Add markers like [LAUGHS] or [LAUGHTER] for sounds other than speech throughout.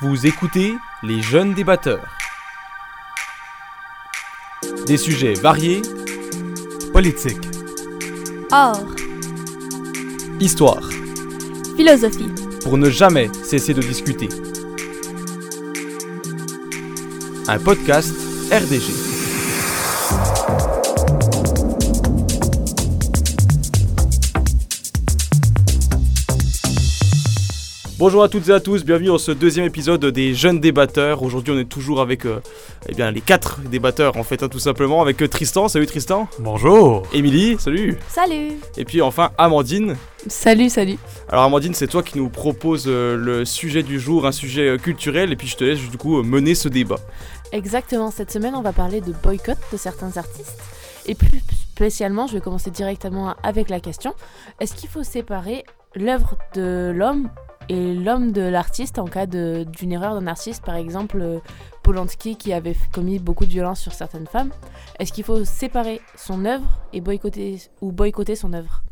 Vous écoutez les jeunes débatteurs. Des sujets variés, Politique. Art, histoire, philosophie, pour ne jamais cesser de discuter. Un podcast RDG. Bonjour à toutes et à tous, bienvenue dans ce deuxième épisode des jeunes débatteurs. Aujourd'hui on est toujours avec euh, eh bien, les quatre débatteurs en fait hein, tout simplement avec euh, Tristan, salut Tristan, Bonjour. Émilie, salut, salut et puis enfin Amandine. Salut, salut Alors Amandine c'est toi qui nous propose euh, le sujet du jour, un sujet euh, culturel et puis je te laisse du coup euh, mener ce débat. Exactement, cette semaine on va parler de boycott de certains artistes. Et plus spécialement, je vais commencer directement avec la question, est-ce qu'il faut séparer l'œuvre de l'homme et l'homme de l'artiste en cas d'une erreur d'un artiste, par exemple euh, Polanski qui avait commis beaucoup de violence sur certaines femmes Est-ce qu'il faut séparer son œuvre et boycotter ou boycotter son œuvre?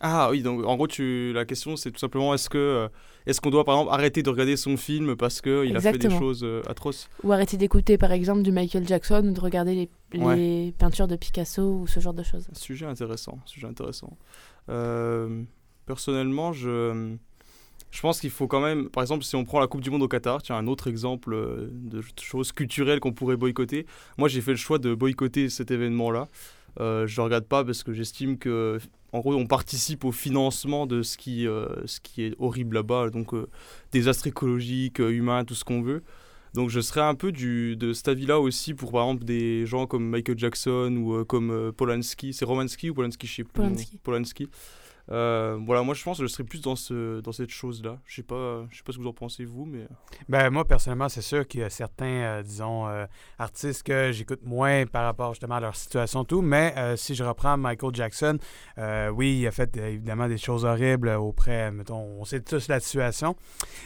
Ah oui donc en gros tu, la question c'est tout simplement est-ce que euh, est-ce qu'on doit par exemple arrêter de regarder son film parce qu'il a fait des choses euh, atroces? Ou arrêter d'écouter par exemple du Michael Jackson ou de regarder les, peintures de Picasso ou ce genre de choses? Sujet intéressant, sujet intéressant. Euh, personnellement, je, je pense qu'il faut quand même, par exemple, si on prend la Coupe du Monde au Qatar, tiens, un autre exemple euh, de choses culturelles qu'on pourrait boycotter. Moi, j'ai fait le choix de boycotter cet événement-là. Euh, je ne regarde pas parce que j'estime que, en gros, on participe au financement de ce qui, euh, ce qui est horrible là-bas, donc euh, désastres écologiques, euh, humains, tout ce qu'on veut. Donc je serais un peu du, de cet avis-là aussi pour par exemple des gens comme Michael Jackson ou comme Polanski. C'est Romansky ou Polanski Je sais plus. Polanski. Polanski. Euh, voilà, moi je pense que je serais plus dans, ce, dans cette chose-là. Je sais je sais pas ce que vous en pensez vous, mais Ben moi personnellement, c'est sûr qu'il y a certains, euh, disons, euh, artistes que j'écoute moins par rapport justement à leur situation tout. Mais euh, si je reprends Michael Jackson, euh, oui, il a fait euh, évidemment des choses horribles auprès, mettons, on sait tous la situation.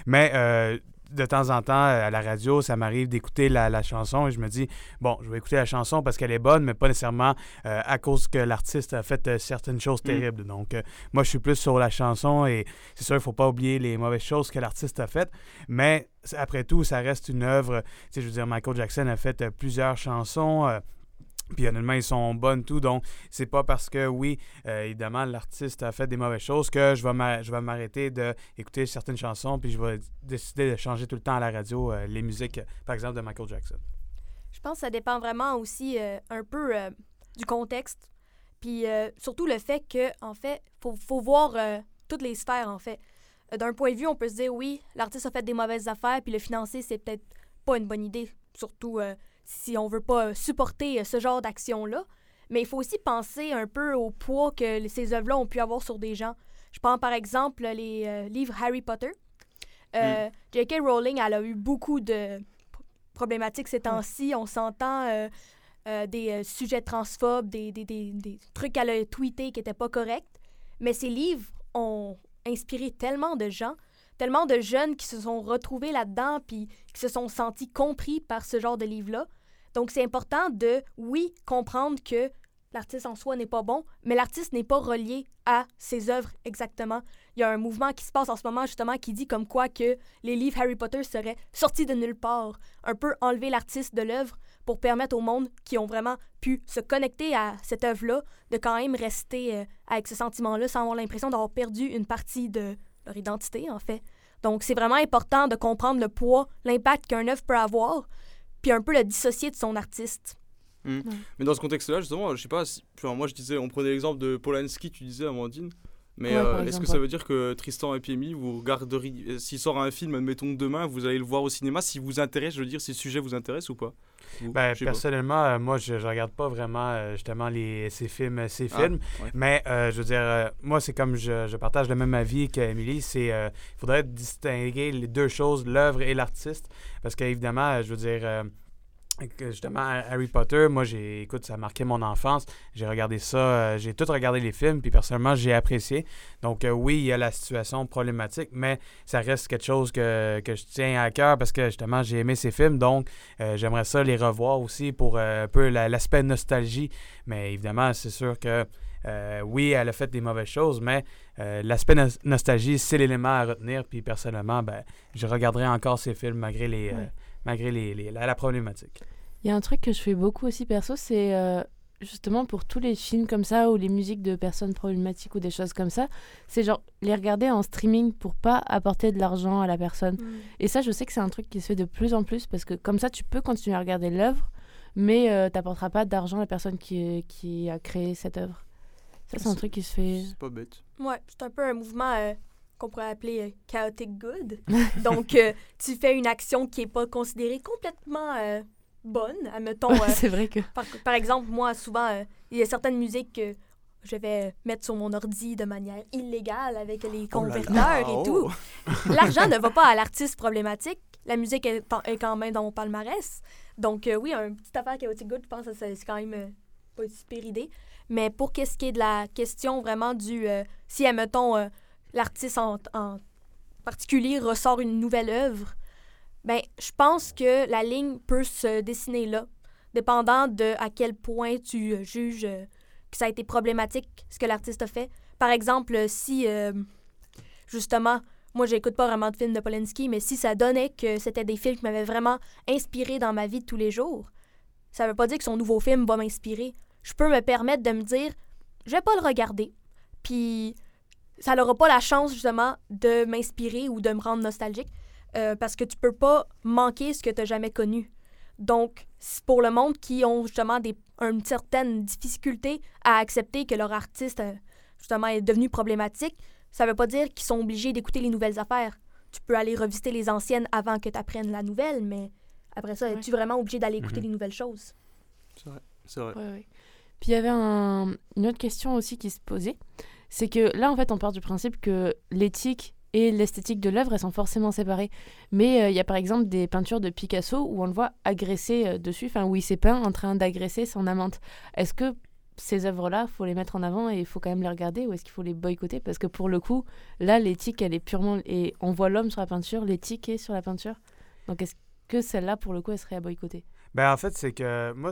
Mais euh, de temps en temps, à la radio, ça m'arrive d'écouter la, la chanson et je me dis, bon, je vais écouter la chanson parce qu'elle est bonne, mais pas nécessairement euh, à cause que l'artiste a fait euh, certaines choses terribles. Donc, euh, moi, je suis plus sur la chanson et c'est sûr, il ne faut pas oublier les mauvaises choses que l'artiste a faites. Mais après tout, ça reste une œuvre. Tu sais, je veux dire, Michael Jackson a fait euh, plusieurs chansons. Puis honnêtement, ils sont bonnes tout. Donc, c'est pas parce que, oui, euh, évidemment, l'artiste a fait des mauvaises choses que je vais m'arrêter d'écouter certaines chansons. Puis je vais décider de changer tout le temps à la radio euh, les musiques, euh, par exemple, de Michael Jackson. Je pense que ça dépend vraiment aussi un peu du contexte. Puis surtout le fait que, en fait, faut, faut voir toutes les sphères, en fait. D'un point de vue, on peut se dire, oui, l'artiste a fait des mauvaises affaires, puis le financer, c'est peut-être pas une bonne idée. Surtout si on veut pas supporter euh, ce genre d'action-là. Mais il faut aussi penser un peu au poids que ces œuvres-là ont pu avoir sur des gens. Je prends par exemple les euh, livres Harry Potter. Euh, J.K. Rowling, elle a eu beaucoup de problématiques ces temps-ci. On s'entend euh, des sujets transphobes, des, des, des, des trucs qu'elle a tweetés qui n'étaient pas corrects. Mais ces livres ont inspiré tellement de gens, tellement de jeunes qui se sont retrouvés là-dedans puis qui se sont sentis compris par ce genre de livre-là. Donc, c'est important de, oui, comprendre que l'artiste en soi n'est pas bon, mais l'artiste n'est pas relié à ses œuvres exactement. Il y a un mouvement qui se passe en ce moment, justement, qui dit comme quoi que les livres Harry Potter seraient sortis de nulle part. Un peu enlever l'artiste de l'œuvre pour permettre au monde qui ont vraiment pu se connecter à cette œuvre-là de quand même rester euh, avec ce sentiment-là sans avoir l'impression d'avoir perdu une partie de leur identité, en fait. Donc, c'est vraiment important de comprendre le poids, l'impact qu'un œuvre peut avoir, puis un peu le dissocier de son artiste. Mais dans ce contexte-là, justement, je sais pas, si, enfin, moi je disais, on prenait l'exemple de Polanski, tu disais, Amandine. Mais Ouais, euh, est-ce que ça veut dire que Tristan et Piemi, vous regarderiez, euh, s'il sort un film, admettons demain, vous allez le voir au cinéma, si vous intéresse, je veux dire, si le sujet vous intéresse ou pas? Vous, Ben, pas. personnellement, euh, moi, je, je regarde pas vraiment euh, justement les, ces films. Ces Ah, films. ouais. Mais je veux dire, moi, c'est comme je, je partage le même avis qu'Émilie. C'est il faudrait distinguer les deux choses, l'œuvre et l'artiste. Parce qu'évidemment, je veux dire, justement, Harry Potter, moi, j'ai, écoute, ça a marqué mon enfance. J'ai regardé ça, euh, j'ai tout regardé les films, puis personnellement, j'ai apprécié. Donc, euh, oui, il y a la situation problématique, mais ça reste quelque chose que, que je tiens à cœur parce que justement, j'ai aimé ces films. Donc, euh, j'aimerais ça les revoir aussi pour un peu la- l'aspect nostalgie. Mais évidemment, c'est sûr que oui, elle a fait des mauvaises choses, mais l'aspect nos- nostalgie, c'est l'élément à retenir. Puis personnellement, ben, je regarderai encore ces films malgré, les. Malgré les, les- la, la problématique. Il y a un truc que je fais beaucoup aussi perso, c'est euh, justement pour tous les films comme ça ou les musiques de personnes problématiques ou des choses comme ça, c'est genre les regarder en streaming pour pas apporter de l'argent à la personne. Mm. Et ça, je sais que c'est un truc qui se fait de plus en plus parce que comme ça, tu peux continuer à regarder l'œuvre, mais euh, t'apporteras pas d'argent à la personne qui, qui a créé cette œuvre. Ça, c'est un truc qui se fait. C'est pas bête. Ouais, c'est un peu un mouvement euh, qu'on pourrait appeler euh, chaotic good. [LAUGHS] Donc, euh, tu fais une action qui est pas considérée complètement euh, bonne. Admettons, euh, c'est vrai que. par, par exemple, moi, souvent, euh, il y a certaines musiques que je vais mettre sur mon ordi de manière illégale avec les Oh là là, converteurs et tout. L'argent ne [LAUGHS] va pas à l'artiste problématique. La musique est, en- est quand même dans mon palmarès. Donc, euh, oui, un petit affaire chaotic good, je pense que c'est quand même euh, pas une super idée. Mais pour qu'est-ce qui est de la question vraiment du... euh, si, admettons, euh, l'artiste en, particulier ressort une nouvelle œuvre, ben, je pense que la ligne peut se dessiner là, dépendant de à quel point tu euh, juges euh, que ça a été problématique, ce que l'artiste a fait. Par exemple, euh, si, justement, moi, j'écoute pas vraiment de films de Polanski, mais si ça donnait que c'était des films qui m'avaient vraiment inspiré dans ma vie de tous les jours, ça veut pas dire que son nouveau film va m'inspirer. Je peux me permettre de me dire, je vais pas le regarder. Puis, ça n'aura pas la chance, justement, de m'inspirer ou de me rendre nostalgique, euh, parce que tu peux pas manquer ce que tu jamais connu. Donc, pour le monde qui ont justement des, une certaine difficulté à accepter que leur artiste, euh, justement, est devenu problématique, ça veut pas dire qu'ils sont obligés d'écouter les nouvelles affaires. Tu peux aller revisiter les anciennes avant que tu apprennes la nouvelle, mais après ça, Ouais. es-tu vraiment obligé d'aller écouter Mhm. les nouvelles choses? C'est vrai. C'est vrai. Ouais, ouais. Puis il y avait un- une autre question aussi qui se posait. C'est que là, en fait, on part du principe que l'éthique et l'esthétique de l'œuvre, elles sont forcément séparées. Mais euh, il y a par exemple des peintures de Picasso où on le voit agresser euh, dessus, enfin où il s'est peint en train d'agresser son amante. Est-ce que ces œuvres-là, faut les mettre en avant et il faut quand même les regarder ou est-ce qu'il faut les boycotter? Parce que pour le coup, là, l'éthique, elle est purement... Et on voit l'homme sur la peinture, l'éthique est sur la peinture. Donc est-ce que celle-là, pour le coup, elle serait à boycotter? Ben, en fait, c'est que moi,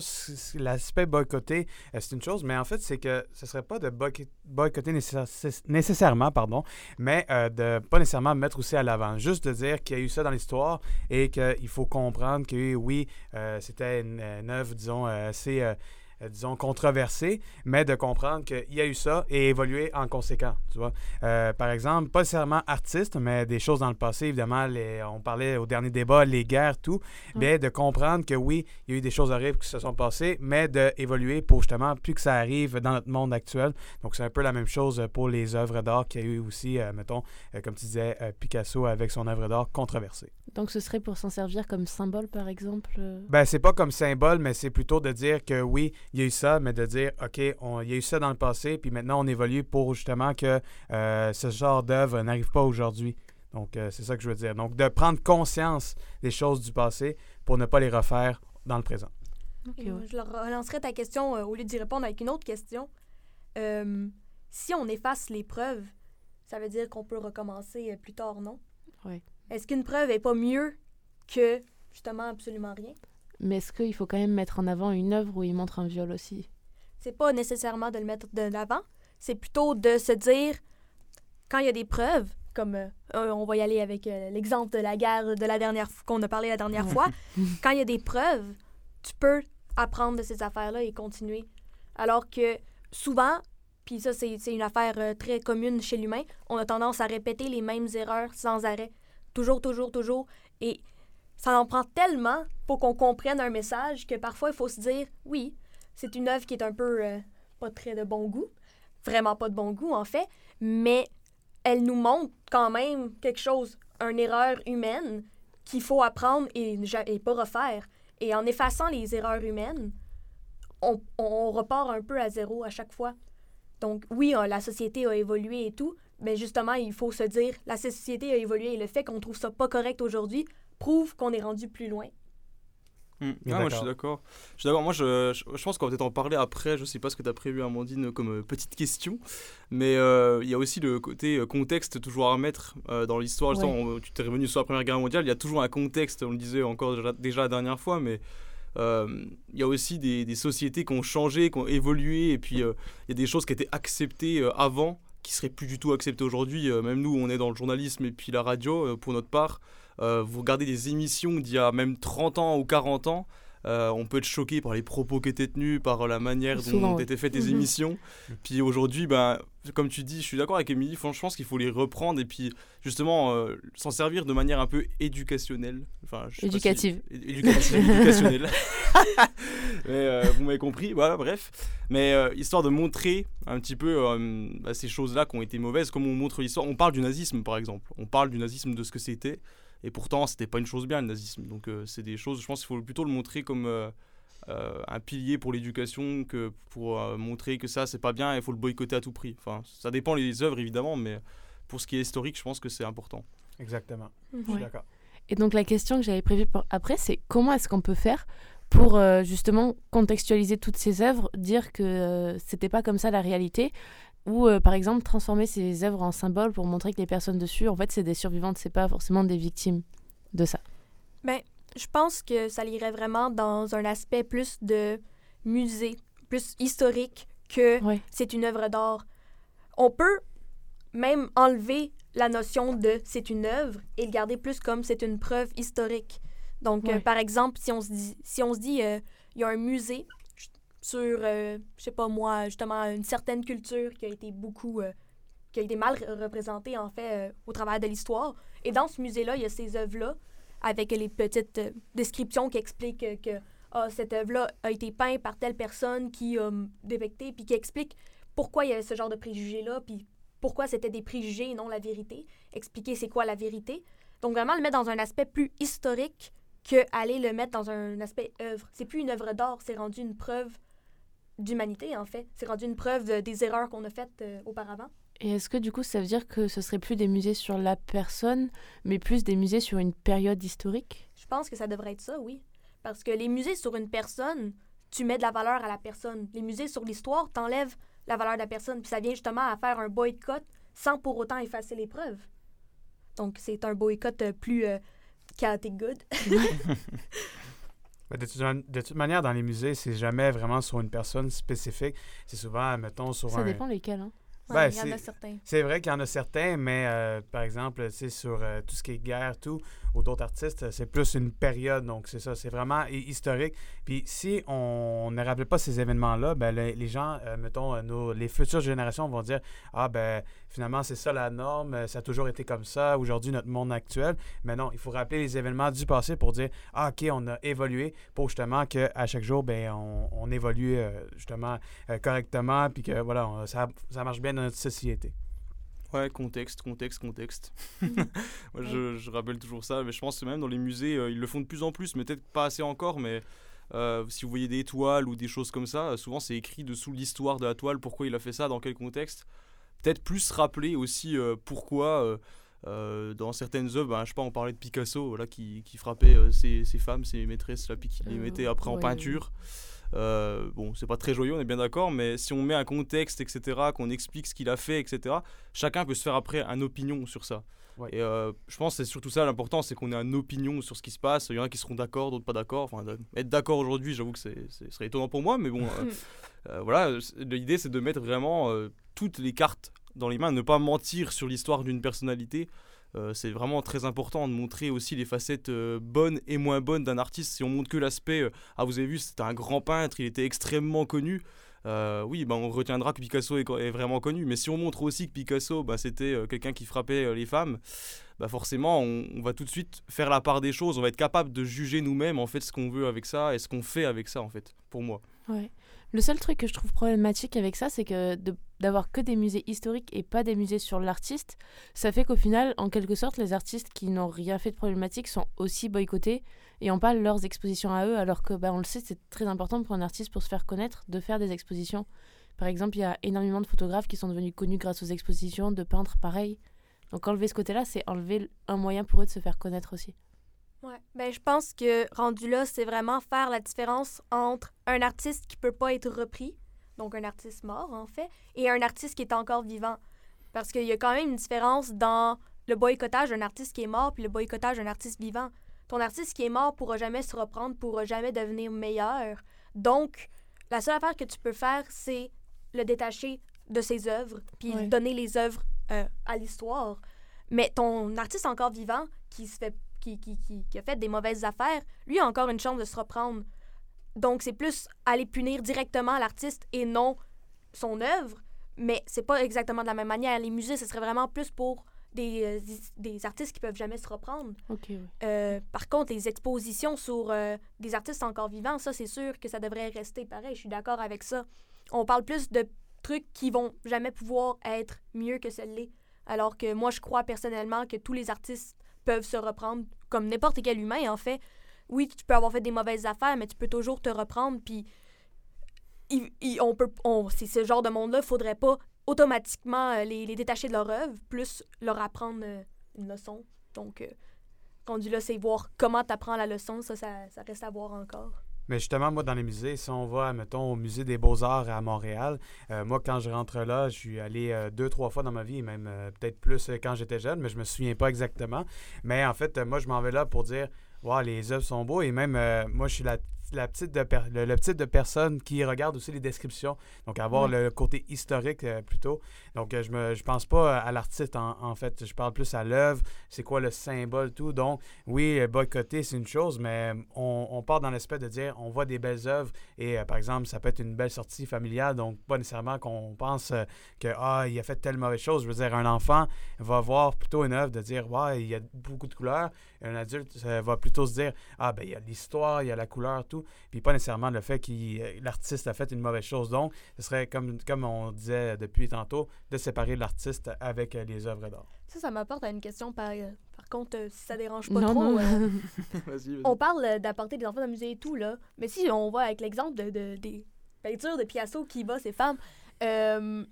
l'aspect boycotter, euh, c'est une chose, mais en fait, c'est que ce serait pas de boyc- boycotter nécessaire- nécessairement, pardon, mais euh, de pas nécessairement mettre aussi à l'avant. Juste de dire qu'il y a eu ça dans l'histoire et qu'il faut comprendre que oui, euh, c'était une, œuvre, disons, euh, assez. Euh, disons, controversée, mais de comprendre qu'il y a eu ça et évoluer en conséquent, tu vois. Euh, par exemple, pas nécessairement artiste, mais des choses dans le passé, évidemment, les, on parlait au dernier débat, les guerres, tout, mais de comprendre que oui, il y a eu des choses horribles qui se sont passées, mais d'évoluer pour justement plus que ça arrive dans notre monde actuel. Donc, c'est un peu la même chose pour les œuvres d'art qu'il y a eu aussi, euh, mettons, comme tu disais, Picasso avec son œuvre d'art controversée. Donc ce serait pour s'en servir comme symbole, par exemple Ben, c'est pas comme symbole, mais c'est plutôt de dire que oui, il y a eu ça, mais de dire, OK, on- il y a eu ça dans le passé, puis maintenant on évolue pour justement que euh, ce genre d'œuvre n'arrive pas aujourd'hui. Donc, euh, c'est ça que je veux dire. Donc, de prendre conscience des choses du passé pour ne pas les refaire dans le présent. Ouais. Je leur relancerai ta question euh, au lieu d'y répondre avec une autre question. Euh, si on efface les preuves, ça veut dire qu'on peut recommencer euh, plus tard, non? Ouais. Est-ce qu'une preuve est pas mieux que justement absolument rien? Mais est-ce qu'il faut quand même mettre en avant une œuvre où il montre un viol aussi? C'est pas nécessairement de le mettre de l'avant, c'est plutôt de se dire quand il y a des preuves, comme euh, on va y aller avec euh, l'exemple de la guerre de la dernière qu'on a parlé la dernière fois, [LAUGHS] quand il y a des preuves, tu peux apprendre de ces affaires-là et continuer. Alors que souvent, puis ça c'est c'est une affaire euh, très commune chez l'humain, on a tendance à répéter les mêmes erreurs sans arrêt. Toujours, toujours, toujours. Et ça en prend tellement pour qu'on comprenne un message que parfois il faut se dire, oui, c'est une œuvre qui est un peu euh, pas très de bon goût, vraiment pas de bon goût en fait, mais elle nous montre quand même quelque chose, une erreur humaine qu'il faut apprendre et, et pas refaire. Et en effaçant les erreurs humaines, on, on repart un peu à zéro à chaque fois. Donc oui, euh, la société a évolué et tout, mais justement, il faut se dire, la société a évolué et le fait qu'on trouve ça pas correct aujourd'hui prouve qu'on est rendu plus loin. Hmm. Ah, moi, je suis d'accord. Je suis d'accord. Moi, je, je, je pense qu'on va peut-être en parler après. Je sais pas ce que tu as prévu, Amandine, comme euh, petite question. Mais euh, il y a aussi le côté euh, contexte toujours à remettre euh, dans l'histoire. Tu t'es revenu sur la Première Guerre mondiale. Il y a toujours un contexte, on le disait encore déjà, déjà la dernière fois, mais euh, il y a aussi des, des, sociétés qui ont changé, qui ont évolué, et puis il y a des choses qui étaient acceptées avant, qui seraient plus du tout acceptées aujourd'hui. même nous, on est dans le journalisme et puis la radio, pour notre part. Vous regardez des émissions d'il y a même 30 ans ou 40 ans, euh, on peut être choqué par les propos qui étaient tenus, par la manière dont étaient faites les mhm. émissions. Puis aujourd'hui, ben, comme tu dis, je suis d'accord avec Émilie, franchement, je pense qu'il faut les reprendre et puis justement euh, s'en servir de manière un peu éducationnelle. Enfin, éducative. éducationnelle. [LAUGHS] [LAUGHS] Mais euh, vous m'avez compris, voilà, bref. Mais histoire de montrer un petit peu bah, ces choses-là qui ont été mauvaises, comme on montre l'histoire. On parle du nazisme, par exemple. On parle du nazisme, de ce que c'était. Et pourtant, c'était pas une chose bien, le nazisme. Donc, euh, c'est des choses, je pense qu'il faut plutôt le montrer comme euh, euh, un pilier pour l'éducation que pour montrer que ça, c'est pas bien et il faut le boycotter à tout prix. Enfin, ça dépend des œuvres, évidemment, mais pour ce qui est historique, je pense que c'est important. Exactement. Je suis d'accord. Et donc, la question que j'avais prévue pour après, c'est comment est-ce qu'on peut faire pour justement contextualiser toutes ces œuvres, dire que c'était pas comme ça la réalité, ou euh, par exemple transformer ces œuvres en symboles pour montrer que les personnes dessus, en fait, c'est des survivantes, c'est pas forcément des victimes de ça. Ben, je pense que ça irait vraiment dans un aspect plus de musée, plus historique que c'est une œuvre d'art. On peut même enlever la notion de c'est une œuvre et le garder plus comme c'est une preuve historique. Donc, euh, par exemple, si on se dit, si on se dit, euh, il y a un musée sur, euh, je sais pas moi, justement, une certaine culture qui a été beaucoup, euh, qui a été mal représentée, en fait, euh, au travers de l'histoire. Et dans ce musée-là, il y a ces œuvres-là, avec les petites descriptions qui expliquent que ah, cette œuvre-là a été peinte par telle personne qui a détecté, puis qui explique pourquoi il y avait ce genre de préjugés-là, puis pourquoi c'était des préjugés et non la vérité. Expliquer c'est quoi la vérité. Donc vraiment le mettre dans un aspect plus historique que aller le mettre dans un aspect œuvre. C'est plus une œuvre d'art, c'est rendu une preuve d'humanité, en fait. C'est rendu une preuve des erreurs qu'on a faites euh, auparavant. Et est-ce que du coup, ça veut dire que ce serait plus des musées sur la personne, mais plus des musées sur une période historique? Je pense que ça devrait être ça, oui. Parce que les musées sur une personne, tu mets de la valeur à la personne. Les musées sur l'histoire, t'enlèves la valeur de la personne. Puis ça vient justement à faire un boycott sans pour autant effacer les preuves. Donc c'est un boycott euh, plus euh, chaotic good. [LAUGHS] [LAUGHS] De toute, manière, dans les musées, c'est jamais vraiment sur une personne spécifique. C'est souvent, mettons, sur un... Ça dépend lesquels, hein? Ben, il y en a certains. C'est vrai qu'il y en a certains, mais euh, par exemple, sur euh, tout ce qui est guerre, tout, ou d'autres artistes, c'est plus une période. Donc, c'est ça, c'est vraiment historique. Puis, si on ne rappelle pas ces événements-là, ben, les, gens, euh, mettons, nos, les futures générations vont dire Ah, ben, finalement, c'est ça la norme, ça a toujours été comme ça, aujourd'hui, notre monde actuel. Mais non, il faut rappeler les événements du passé pour dire Ah, OK, on a évolué pour justement qu'à chaque jour, ben, on, on évolue justement correctement, puis que voilà, ça, ça marche bien notre société. Ouais, contexte, contexte, contexte. [LAUGHS] [LAUGHS] Moi, je, je, rappelle toujours ça, mais je pense que même dans les musées, euh, ils le font de plus en plus, mais peut-être pas assez encore, mais euh, si vous voyez des toiles ou des choses comme ça, souvent c'est écrit dessous l'histoire de la toile, pourquoi il a fait ça, dans quel contexte. Peut-être plus rappeler aussi euh, pourquoi, dans certaines œuvres, ben, je sais pas, on parlait de Picasso, voilà, qui, qui frappait ses, ses, femmes, ses maîtresses, là, puis qui les mettait après en peinture. Euh, bon, c'est pas très joyeux, on est bien d'accord, mais si on met un contexte, etc., qu'on explique ce qu'il a fait, etc., chacun peut se faire après une opinion sur ça. Et euh, je pense que c'est surtout ça l'important, c'est qu'on ait une opinion sur ce qui se passe. Il y en a qui seront d'accord, d'autres pas d'accord. Enfin, être d'accord aujourd'hui, j'avoue que ce serait étonnant pour moi, mais bon, [LAUGHS] euh, voilà, l'idée c'est de mettre vraiment toutes les cartes dans les mains, ne pas mentir sur l'histoire d'une personnalité. Euh, c'est vraiment très important de montrer aussi les facettes euh, bonnes et moins bonnes d'un artiste. Si on montre que l'aspect, euh, ah vous avez vu, c'était un grand peintre, il était extrêmement connu. oui, bah, on retiendra que Picasso est, vraiment connu. Mais si on montre aussi que Picasso, bah, c'était quelqu'un qui frappait les femmes, bah, forcément, on, on, va tout de suite faire la part des choses. On va être capable de juger nous-mêmes en fait ce qu'on veut avec ça et ce qu'on fait avec ça en fait. Pour moi. Ouais. Le seul truc que je trouve problématique avec ça, c'est que d'avoir que des musées historiques et pas des musées sur l'artiste, ça fait qu'au final, en quelque sorte, les artistes qui n'ont rien fait de problématique sont aussi boycottés et n'ont pas leurs expositions à eux, alors que, bah, on le sait, c'est très important pour un artiste pour se faire connaître de faire des expositions. Par exemple, il y a énormément de photographes qui sont devenus connus grâce aux expositions, de peintres pareil. Donc enlever ce côté-là, c'est enlever un moyen pour eux de se faire connaître aussi. Ouais. Ben, je pense que rendu là, c'est vraiment faire la différence entre un artiste qui peut pas être repris, donc un artiste mort en fait, et un artiste qui est encore vivant. Parce qu'il y a quand même une différence dans le boycottage d'un artiste qui est mort puis le boycottage d'un artiste vivant. ton artiste qui est mort pourra jamais se reprendre, pourra jamais devenir meilleur. Donc, la seule affaire que tu peux faire, c'est le détacher de ses œuvres, puis Ouais. donner les œuvres euh, à l'histoire. Mais ton artiste encore vivant, qui, se fait, qui, qui, qui, qui a fait des mauvaises affaires, lui a encore une chance de se reprendre. Donc, c'est plus aller punir directement l'artiste et non son œuvre. Mais c'est pas exactement de la même manière. Les musées, ce serait vraiment plus pour des, euh, des artistes qui peuvent jamais se reprendre. Euh, par contre, les expositions sur euh, des artistes encore vivants, ça, c'est sûr que ça devrait rester pareil. Je suis d'accord avec ça. On parle plus de trucs qui vont jamais pouvoir être mieux que celle-là. Alors que moi, je crois personnellement que tous les artistes peuvent se reprendre, comme n'importe quel humain, en fait. Oui, tu peux avoir fait des mauvaises affaires, mais tu peux toujours te reprendre. Puis, on peut, on, c'est ce genre de monde-là, faudrait pas automatiquement euh, les, les détacher de leur œuvre, plus leur apprendre euh, une leçon. Donc, euh, rendu là, c'est voir comment tu apprends la leçon. Ça, ça, ça reste à voir encore. Mais justement, moi, dans les musées, si on va, mettons, au musée des Beaux-Arts à Montréal, euh, moi, quand je rentre là, je suis allé euh, deux, trois fois dans ma vie, même euh, peut-être plus quand j'étais jeune, mais je me souviens pas exactement. Mais en fait, moi, je m'en vais là pour dire, wow, les œuvres sont beaux. Et même, moi, je suis la, la petite de per- le, le type de personne qui regarde aussi les descriptions. Donc, avoir le côté historique euh, plutôt. Donc, euh, je me je pense pas à l'artiste, en, en fait. Je parle plus à l'œuvre, c'est quoi le symbole, tout. Donc, oui, euh, boycotter, c'est une chose, mais on, on part dans l'aspect de dire on voit des belles œuvres et, euh, par exemple, ça peut être une belle sortie familiale, donc pas nécessairement qu'on pense euh, que, ah, il a fait telle mauvaise chose. Je veux dire, un enfant va voir plutôt une œuvre de dire, ouais, il y a beaucoup de couleurs. Un adulte euh, va plutôt se dire, ah, ben, il y a l'histoire, il y a la couleur, tout. Puis pas nécessairement le fait que l'artiste a fait une mauvaise chose. Donc, ce serait, comme, comme on disait depuis tantôt, de séparer l'artiste avec euh, les œuvres d'art. Ça, ça m'apporte à une question par, euh, par contre, euh, si ça dérange pas Non, trop. non. euh, [LAUGHS] on parle euh, d'apporter des enfants dans le musée et tout, là. Mais si on va avec l'exemple de, de- des peintures de Picasso qui bat ses femmes, euh,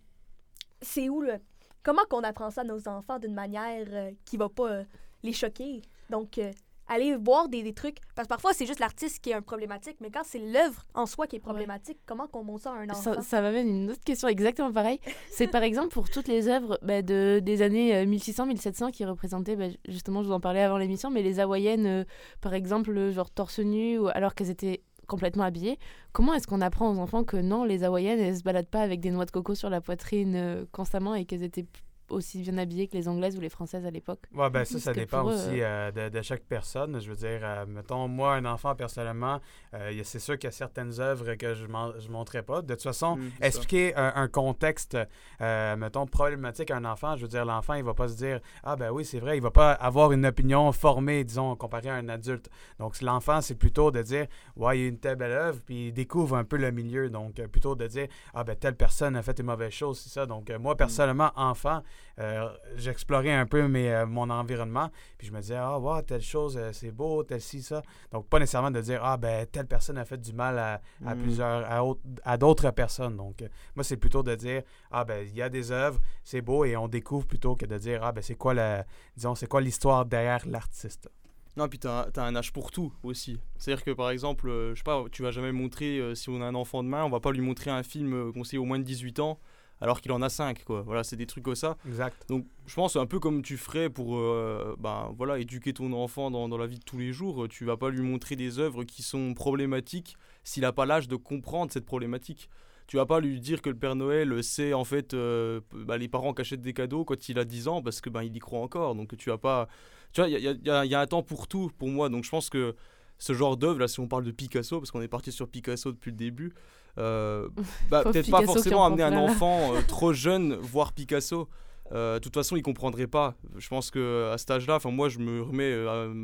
c'est où, là? Comment qu'on apprend ça à nos enfants d'une manière euh, qui va pas euh, les choquer? Donc, euh, aller voir des, des trucs. Parce que parfois, c'est juste l'artiste qui est un problématique, mais quand c'est l'œuvre en soi qui est problématique, comment qu'on montre ça à un enfant? Ça, ça m'amène une autre question exactement pareille. C'est par exemple pour toutes les œuvres bah, de, des années 1600-1700 qui représentaient, bah, justement, je vous en parlais avant l'émission, mais les hawaïennes, euh, par exemple, euh, genre torse nu, ou alors qu'elles étaient complètement habillées. Comment est-ce qu'on apprend aux enfants que non, les hawaïennes, elles se baladent pas avec des noix de coco sur la poitrine euh, constamment et qu'elles étaient aussi bien habillées que les anglaises ou les françaises à l'époque Ouais, ben ça, ça dépend eux, aussi euh, de, de chaque personne. Je veux dire, euh, mettons, moi, un enfant, personnellement, euh, c'est sûr qu'il y a certaines œuvres que je ne montrerai pas. De toute façon, Mm, expliquer un, un contexte, euh, mettons, problématique à un enfant, je veux dire, l'enfant, il va pas se dire Ah, ben oui, c'est vrai, il va pas avoir une opinion formée, disons, comparé à un adulte. Donc, l'enfant, c'est plutôt de dire Ouais, il y a une telle belle œuvre, puis il découvre un peu le milieu. Donc, euh, plutôt de dire Ah, ben telle personne a fait une mauvaise chose, c'est ça. Donc, euh, moi, personnellement, enfant, euh, j'explorais un peu mes, euh, mon environnement, puis je me disais, ah, wow, telle chose, euh, c'est beau, telle ci, ça. Donc, pas nécessairement de dire, ah, ben, telle personne a fait du mal à, à Mm. plusieurs, à, à d'autres personnes. Donc, moi, c'est plutôt de dire, ah, ben, il y a des œuvres, c'est beau, et on découvre plutôt que de dire, ah, ben, c'est quoi la, disons, c'est quoi l'histoire derrière l'artiste. Non, puis t'as as un âge pour tout aussi. C'est-à-dire que par exemple, je sais pas, tu vas jamais montrer, si on a un enfant demain, on va pas lui montrer un film conseillé au moins de 18 ans alors qu'il en a 5, quoi. Voilà, c'est des trucs comme ça. Exact. Donc je pense un peu comme tu ferais pour euh, ben, voilà, éduquer ton enfant dans, dans la vie de tous les jours. Euh, Tu vas pas lui montrer des œuvres qui sont problématiques s'il n'a pas l'âge de comprendre cette problématique. Tu vas pas lui dire que le Père Noël c'est en fait euh, bah, les parents qui achètent des cadeaux quand il a 10 ans parce que ben il y croit encore. Donc tu vas pas tu vois il y y a un temps pour tout pour moi. Donc je pense que ce genre d'œuvre là si on parle de Picasso parce qu'on est parti sur Picasso depuis le début euh, bah, [LAUGHS] peut-être pas forcément en amener un enfant euh, [LAUGHS] trop jeune voir Picasso euh, de toute façon, il comprendrait pas. Je pense que à cet âge-là, enfin moi, je me remets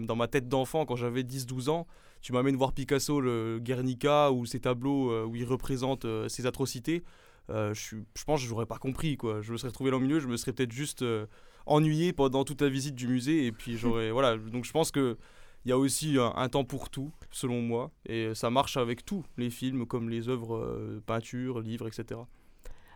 dans ma tête d'enfant quand j'avais 10-12 ans. Tu m'amènes voir Picasso, le Guernica ou ses tableaux où il représente ses atrocités. euh, je, suis- je pense que j'aurais pas compris quoi. Je me serais retrouvé dans le milieu, je me serais peut-être juste euh, ennuyé pendant toute la visite du musée et puis j'aurais [LAUGHS] voilà. Donc je pense que il y a aussi un, un temps pour tout, selon moi, et ça marche avec tout, les films comme les œuvres, euh, peintures, livres, etc.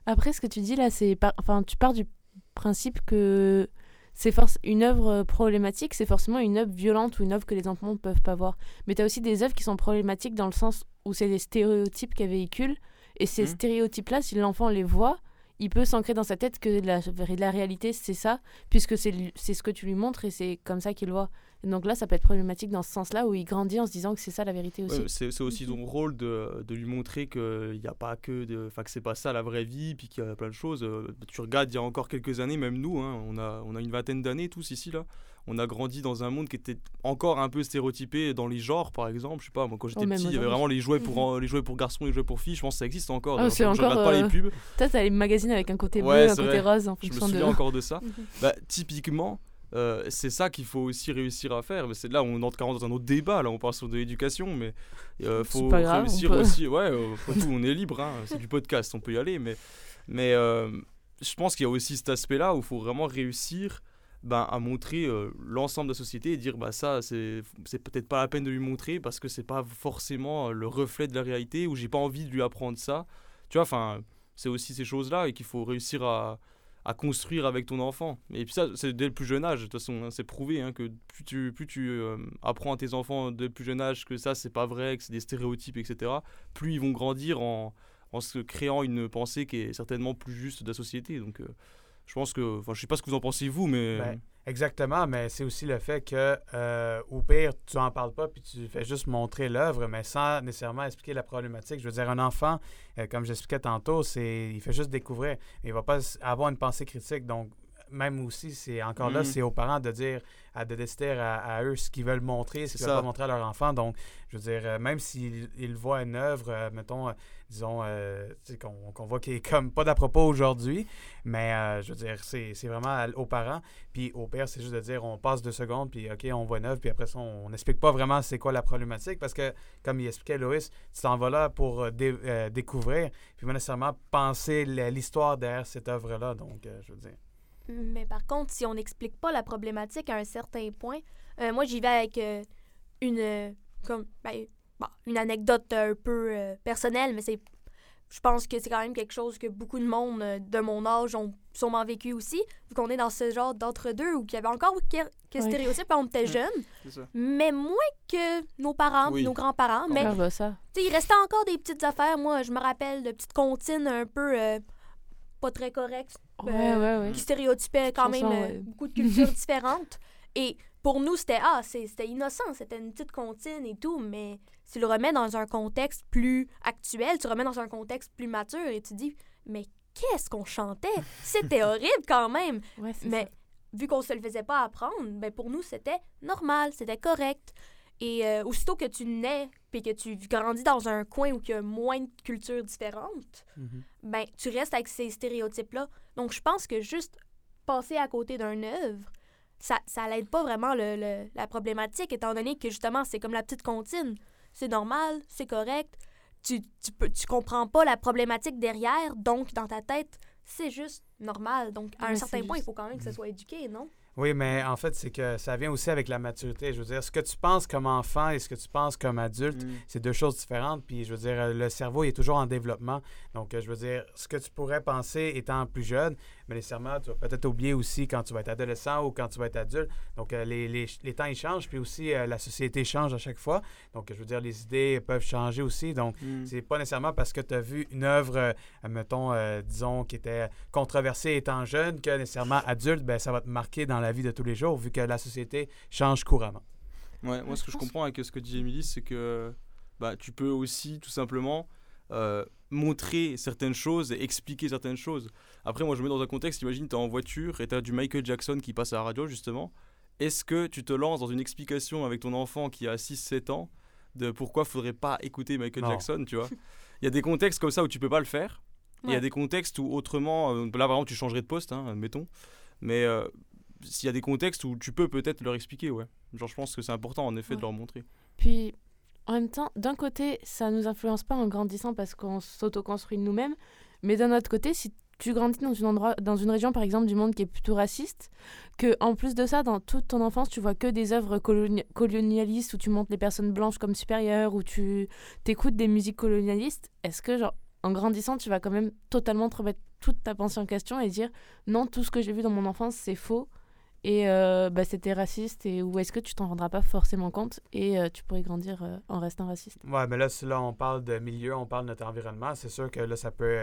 Après, ce que tu dis là, c'est par- enfin, tu pars du principe que c'est force une œuvre problématique, c'est forcément une œuvre violente ou une œuvre que les enfants ne peuvent pas voir. Mais tu as aussi des œuvres qui sont problématiques dans le sens où c'est des stéréotypes qu'elles véhiculent. Et ces Mhm. stéréotypes-là, si l'enfant les voit, il peut s'ancrer dans sa tête que la, la réalité, c'est ça, puisque c'est ce que tu lui montres et c'est comme ça qu'il voit. Donc là, ça peut être problématique dans ce sens-là où il grandit en se disant que c'est ça la vérité aussi. Ouais, c'est aussi ton rôle de, de lui montrer qu'il n'y a pas que de, que c'est pas ça la vraie vie, puis qu'il y a plein de choses. Euh, Tu regardes, il y a encore quelques années, même nous, hein, on a on a une vingtaine d'années tous ici là. On a grandi dans un monde qui était encore un peu stéréotypé dans les genres, par exemple. Je sais pas, moi quand j'étais Oh, petit, il y avait vraiment les jouets pour en- les jouets pour garçons, les jouets pour filles. Je pense que ça existe encore. Je- c'est je, encore, regarde pas euh, les pubs. Peut-être t'as les magazines avec un côté bleu, Ouais, un côté vrai. rose en Je me fonction de. souviens encore de ça. Mhm. [LAUGHS] Bah, typiquement, euh, c'est ça qu'il faut aussi réussir à faire. Mais C'est là on entre carrément dans un autre débat. Là, on parle sur de l'éducation, mais euh, C'est faut pas grave, on réussir peut. aussi. Ouais, euh, [LAUGHS] après tout, on est libre. hein, c'est du podcast, on peut y aller. Mais, mais euh, je pense qu'il y a aussi cet aspect-là où il faut vraiment réussir. ben, à montrer euh, l'ensemble de la société et dire bah ça c'est c'est peut-être pas la peine de lui montrer parce que c'est pas forcément euh, le reflet de la réalité ou j'ai pas envie de lui apprendre ça tu vois enfin c'est aussi ces choses là et qu'il faut réussir à à construire avec ton enfant. Et puis ça, c'est dès le plus jeune âge. De toute façon, hein, c'est prouvé hein, que plus tu, plus tu euh, apprends à tes enfants dès le plus jeune âge que ça, c'est pas vrai, que c'est des stéréotypes, etc., plus ils vont grandir en, en se créant une pensée qui est certainement plus juste de la société. Donc, euh, je pense que... Enfin, je sais pas ce que vous en pensez, vous, mais... Ben, Exactement, mais c'est aussi le fait que, euh, au pire, tu en parles pas puis tu fais juste montrer l'œuvre, mais sans nécessairement expliquer la problématique. Je veux dire, un enfant, euh, comme j'expliquais tantôt, c'est, il fait juste découvrir. Il va pas avoir une pensée critique. Donc, même aussi, c'est encore là, Mhm. c'est aux parents de dire, à, de décider à, à eux ce qu'ils veulent montrer, ce qu'ils veulent montrer à leur enfant. Donc, je veux dire, euh, même s'ils ils voient une œuvre, euh, mettons, euh, disons, euh, qu'on voit qui est comme pas d'à propos aujourd'hui, mais je veux dire, c'est vraiment à- aux parents. Puis au pire, c'est juste de dire, on passe deux secondes, puis OK, on voit une œuvre, puis après ça, on n'explique pas vraiment c'est quoi la problématique, parce que, comme il expliquait Loïs, tu t'en vas là pour dé- découvrir, puis pas nécessairement penser l'histoire derrière cette œuvre-là. Donc, je veux dire. Mais par contre, si on n'explique pas la problématique à un certain point, euh, moi j'y vais avec euh, une euh, comme ben, bon, une anecdote un peu euh, personnelle, mais c'est je pense que c'est quand même quelque chose que beaucoup de monde euh, de mon âge ont sûrement vécu aussi, vu qu'on est dans ce genre d'entre-deux où il y avait encore quelques stéréotypes quand on était Ouais. jeune, C'est ça. mais moins que nos parents, Oui. nos grands-parents. Mais il restait encore des petites affaires. Moi, je me rappelle de petites comptines un peu euh, pas très correctes Ouais, Euh, ouais, ouais. qui stéréotypait quand même euh, beaucoup de cultures [LAUGHS] différentes. Et pour nous, c'était ah, c'était innocent, c'était une petite comptine et tout, mais tu le remets dans un contexte plus actuel, tu le remets dans un contexte plus mature et tu dis, mais qu'est-ce qu'on chantait? C'était [LAUGHS] horrible quand même. Mais ça. vu qu'on se le faisait pas apprendre, ben pour nous, c'était normal, c'était correct. Et euh, aussitôt que tu nais puis que tu grandis dans un coin où il y a moins de cultures différentes, ben tu restes avec ces stéréotypes-là. Donc je pense que juste passer à côté d'une œuvre, ça, ça l'aide pas vraiment le, le- la problématique, étant donné que justement, c'est comme la petite comptine. C'est normal, c'est correct. Tu, tu, peux, tu comprends pas la problématique derrière, donc dans ta tête, c'est juste normal. Donc à un certain point, il faut quand même que ça soit éduqué, non? Oui, mais en fait, c'est que ça vient aussi avec la maturité. Je veux dire, ce que tu penses comme enfant et ce que tu penses comme adulte, Mm. c'est deux choses différentes. Puis, je veux dire, euh, le cerveau il est toujours en développement. Donc, euh, je veux dire, ce que tu pourrais penser étant plus jeune, mais nécessairement, tu vas peut-être oublier aussi quand tu vas être adolescent ou quand tu vas être adulte. Donc, euh, les, les, les temps, ils changent. Puis aussi, euh, la société change à chaque fois. Donc, je veux dire, les idées peuvent changer aussi. Donc, Mm. c'est pas nécessairement parce que tu as vu une œuvre, euh, mettons, euh, disons, qui était controversée étant jeune, que nécessairement adulte, ben, ça va te marquer dans la vie de tous les jours, vu que la société change couramment. Ouais, moi, ce que je comprends avec ce que dit Émilie, c'est que bah, tu peux aussi, tout simplement, euh, montrer certaines choses et expliquer certaines choses. Après, moi, je me mets dans un contexte, imagine, tu es en voiture et tu as du Michael Jackson qui passe à la radio, justement. Est-ce que tu te lances dans une explication avec ton enfant qui a 6-7 ans de pourquoi faudrait pas écouter Michael Non. Jackson, tu vois? Il y a des contextes comme ça où tu peux pas le faire. Il y a des contextes où autrement, euh, là par exemple tu changerais de poste, hein, admettons. Mais euh, s'il y a des contextes où tu peux peut-être leur expliquer, ouais. Genre je pense que c'est important en effet de leur montrer. Puis, en même temps, d'un côté, ça nous influence pas en grandissant parce qu'on s'autoconstruit nous-mêmes. Mais d'un autre côté, si tu grandis dans, une endroit, dans une région, par exemple, du monde qui est plutôt raciste, que en plus de ça, dans toute ton enfance, tu vois que des œuvres coloni- colonialistes où tu montres les personnes blanches comme supérieures, où tu t'écoutes des musiques colonialistes, est-ce que, genre, en grandissant, tu vas quand même totalement te remettre toute ta pensée en question et dire non, tout ce que j'ai vu dans mon enfance, c'est faux et euh, bah, c'était raciste et ou est-ce que tu t'en rendras pas forcément compte et euh, tu pourrais grandir euh, en restant raciste? Ouais, mais là, on parle de milieu, on parle de notre environnement, c'est sûr que là, ça peut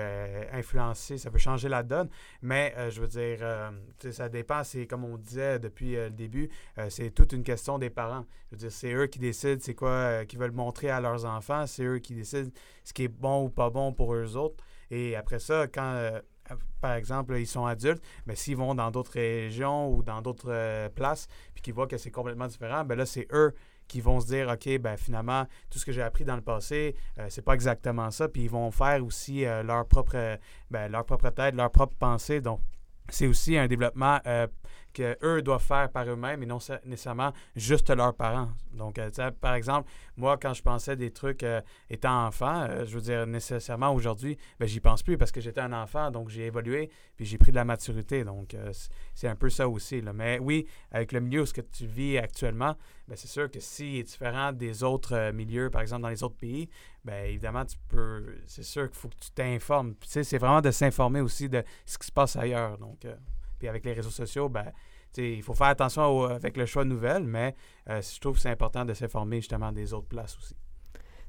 influencer, ça peut changer la donne, mais je veux dire, ça dépend, c'est comme on disait depuis le début, c'est toute une question des parents. Je veux dire, c'est eux qui décident c'est quoi qu'ils veulent montrer à leurs enfants, c'est eux qui décident ce qui est bon ou pas bon pour eux autres. Et après ça, quand, par exemple, ils sont adultes, mais s'ils vont dans d'autres régions ou dans d'autres euh, places, puis qu'ils voient que c'est complètement différent, ben là, c'est eux qui vont se dire, OK, ben finalement, tout ce que j'ai appris dans le passé, euh, c'est pas exactement ça. Puis ils vont faire aussi euh, leur, propre, euh, ben, leur propre tête, leur propre pensée. Donc, c'est aussi un développement euh, que eux doivent faire par eux-mêmes et non sa- nécessairement juste leurs parents. Donc, euh, par exemple, moi, quand je pensais des trucs euh, étant enfant, euh, je veux dire, nécessairement aujourd'hui, ben, j'y pense plus parce que j'étais un enfant, donc j'ai évolué, puis j'ai pris de la maturité. Donc, c'est un peu ça aussi. Mais oui, avec le milieu où ce que tu vis actuellement, ben, c'est sûr que s'il est différent des autres milieux, par exemple dans les autres pays, ben évidemment, tu peux. C'est sûr qu'il faut que tu t'informes. Tu sais, c'est vraiment de s'informer aussi de ce qui se passe ailleurs. Donc, puis avec les réseaux sociaux, ben, tu sais, il faut faire attention au- avec le choix de nouvelles, mais euh, je trouve que c'est important de s'informer justement des autres places aussi.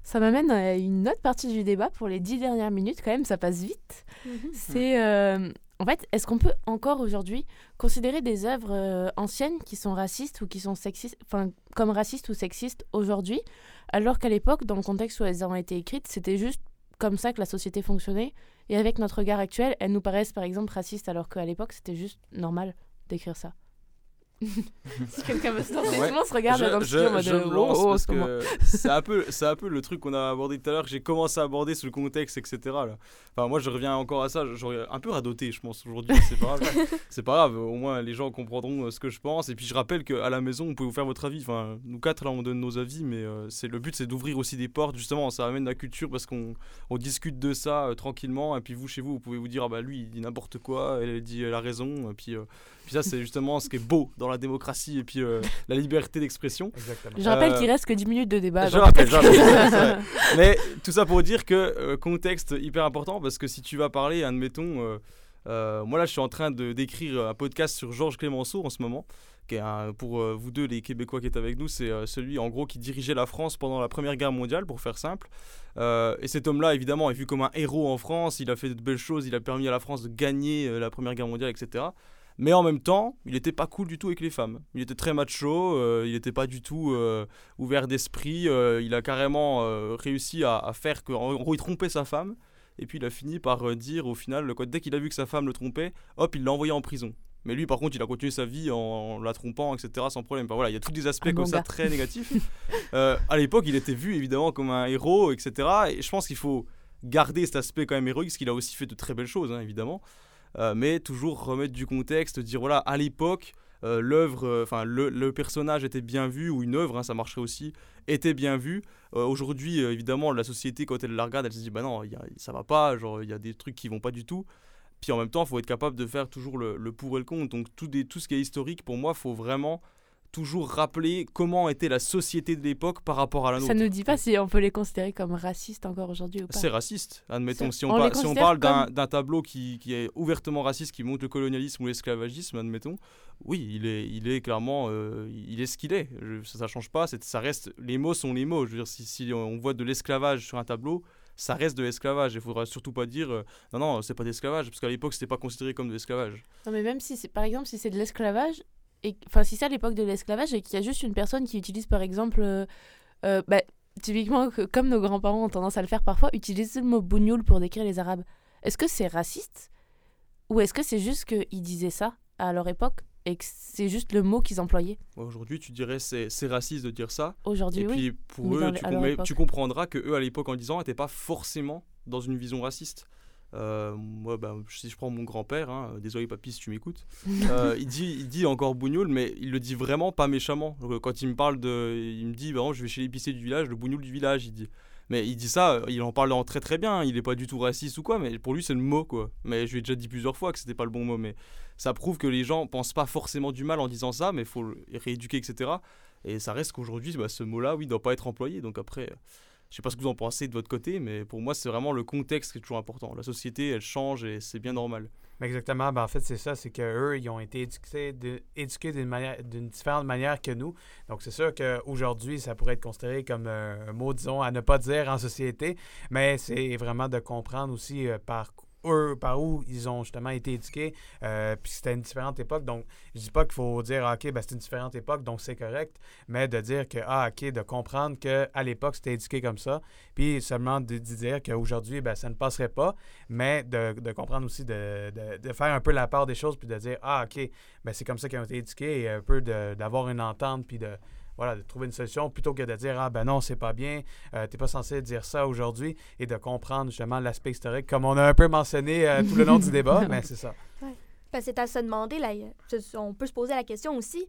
Ça m'amène à une autre partie du débat pour les dix dernières minutes, quand même, ça passe vite. C'est. euh, en fait, est-ce qu'on peut encore aujourd'hui considérer des œuvres euh, anciennes qui sont racistes ou qui sont sexistes, enfin, comme racistes ou sexistes aujourd'hui, alors qu'à l'époque, dans le contexte où elles ont été écrites, c'était juste comme ça que la société fonctionnait? Et avec notre regard actuel, elles nous paraissent par exemple racistes, alors qu'à l'époque, c'était juste normal d'écrire ça. [LAUGHS] si quelqu'un veut se lancer, Ouais. tout le monde se regarde je, dans le je- studio en mode oh, oh, parce que [LAUGHS] c'est un peu c'est un peu le truc qu'on a abordé tout à l'heure que j'ai commencé à aborder sur le contexte etc là. enfin moi je reviens encore à ça j'aurais un peu radoté je pense aujourd'hui c'est pas grave [LAUGHS] c'est pas grave au moins les gens comprendront euh, ce que je pense et puis je rappelle qu'à la maison vous pouvez vous faire votre avis enfin nous quatre là on donne nos avis mais euh, c'est le but c'est d'ouvrir aussi des portes justement ça amène la culture parce qu'on on discute de ça euh, tranquillement et puis vous chez vous vous pouvez vous dire ah bah lui il dit n'importe quoi elle dit elle a raison et puis euh, puis ça c'est justement ce qui est beau dans la démocratie et puis euh, [LAUGHS] la liberté d'expression. Je rappelle Euh, qu'il reste que 10 minutes de débat. je rappelle, je rappelle. [LAUGHS] Mais tout ça pour dire que euh, contexte hyper important parce que si tu vas parler, admettons, euh, euh, moi là je suis en train de d'écrire un podcast sur Georges Clémenceau en ce moment, qui est un- pour euh, vous deux les Québécois qui est avec nous, c'est euh, celui en gros qui dirigeait la France pendant la Première Guerre mondiale, pour faire simple. Euh, et cet homme-là, évidemment, est vu comme un héros en France. Il a fait de belles choses, il a permis à la France de gagner euh, la Première Guerre mondiale, etc. Mais en même temps, il n'était pas cool du tout avec les femmes. Il était très macho, euh, il n'était pas du tout euh, ouvert d'esprit. euh, il a carrément réussi à, à faire que, en gros, il trompait sa femme. Et puis il a fini par dire au final, le- dès qu'il a vu que sa femme le trompait, hop, il l'a envoyé en prison. Mais lui, par contre, il a continué sa vie en, en la trompant, etc., sans problème. Enfin, voilà, il y a tous des aspects comme ça très [LAUGHS] négatifs. À l'époque, il était vu évidemment comme un héros, etc. Et je pense qu'il faut garder cet aspect quand même héroïque, parce qu'il a aussi fait de très belles choses, hein, évidemment. Euh, mais toujours remettre du contexte, dire voilà, à l'époque, euh, l'œuvre, euh, enfin le, le personnage était bien vu, ou une œuvre, hein, ça marcherait aussi, était bien vu. Aujourd'hui, évidemment, la société, quand elle la regarde, elle se dit bah non, y a- ça va pas, genre il y a des trucs qui vont pas du tout. Puis en même temps, il faut être capable de faire toujours le, le pour et le contre. Donc tout, des, tout ce qui est historique, pour moi, faut vraiment toujours rappeler comment était la société de l'époque par rapport à la nôtre. Ça nous dit pas si on peut les considérer comme racistes encore aujourd'hui ou pas. C'est raciste, admettons. Si on, on par- les si on considère parle d'un comme- d'un tableau qui, qui est ouvertement raciste, qui montre le colonialisme ou l'esclavagisme, admettons, oui, il est, il est clairement, euh, il est ce qu'il est. Je- ça, ça change pas. Ça reste, les mots sont les mots. Je veux dire, si, si on voit de l'esclavage sur un tableau, ça reste de l'esclavage. Il faudra surtout pas dire, euh, non, non, c'est pas d'esclavage, parce qu'à l'époque, c'était pas considéré comme de l'esclavage. Non, mais même si c'est, par exemple, si c'est de l'esclavage, et enfin, si c'est à l'époque de l'esclavage et qu'il y a juste une personne qui utilise, par exemple, euh, euh, bah, typiquement, que- comme nos grands-parents ont tendance à le faire parfois, utiliser le mot bougnoul pour décrire les Arabes, est-ce que c'est raciste Ou est-ce que c'est juste qu'ils disaient ça à leur époque et que c'est juste le mot qu'ils employaient? Aujourd'hui, tu dirais c'est c'est raciste de dire ça. Aujourd'hui, Et oui. puis pour Mais eux, tu, com- tu comprendras que eux à l'époque en disant n'étaient pas forcément dans une vision raciste. Euh, moi, bah, si je prends mon grand-père, hein, désolé papy si tu m'écoutes, [LAUGHS] euh, il dit, il dit encore bougnoul, mais il le dit vraiment pas méchamment. Donc, euh, quand il me parle de, il me dit, bah, je vais chez l'épicier du village, le bougnoul du village, il dit. Mais il dit ça, euh, il en parle en très très bien. Il est pas du tout raciste ou quoi, mais pour lui c'est le mot quoi. Mais je lui ai déjà dit plusieurs fois que c'était pas le bon mot, mais ça prouve que les gens pensent pas forcément du mal en disant ça, mais il faut le rééduquer, etc. Et ça reste qu'aujourd'hui, bah, ce mot-là, oui, doit pas être employé. Donc après, Je sais pas ce que vous en pensez de votre côté, mais pour moi, c'est vraiment le contexte qui est toujours important. La société, elle change et c'est bien normal. Exactement. Ben, en fait, c'est ça, c'est qu'eux, ils ont été éduqués, d'une, manière, différente manière que nous. Donc, c'est sûr qu'aujourd'hui, ça pourrait être considéré comme un mot, disons, à ne pas dire en société, mais c'est vraiment de comprendre aussi euh, par eux, par où ils ont justement été éduqués. Euh, puis c'était une différente époque. Donc, je dis pas qu'il faut dire, ah, OK, ben, c'est une différente époque, donc c'est correct, mais de dire que, ah, OK, de comprendre qu'à l'époque, c'était éduqué comme ça. Puis seulement de, dire qu'aujourd'hui, ben, ça ne passerait pas, mais de, comprendre aussi, de, de, faire un peu la part des choses, puis de dire, ah, OK, ben, c'est comme ça qu'ils ont été éduqués, et un peu d'avoir une entente, puis de voilà, de trouver une solution plutôt que de dire Ah ben non, c'est pas bien, euh, t'es pas censé dire ça aujourd'hui et de comprendre justement l'aspect historique, comme on a un peu mentionné euh, tout le long du [LAUGHS] débat, mais c'est ça. Ouais. c'est à se demander, là, on peut se poser la question aussi.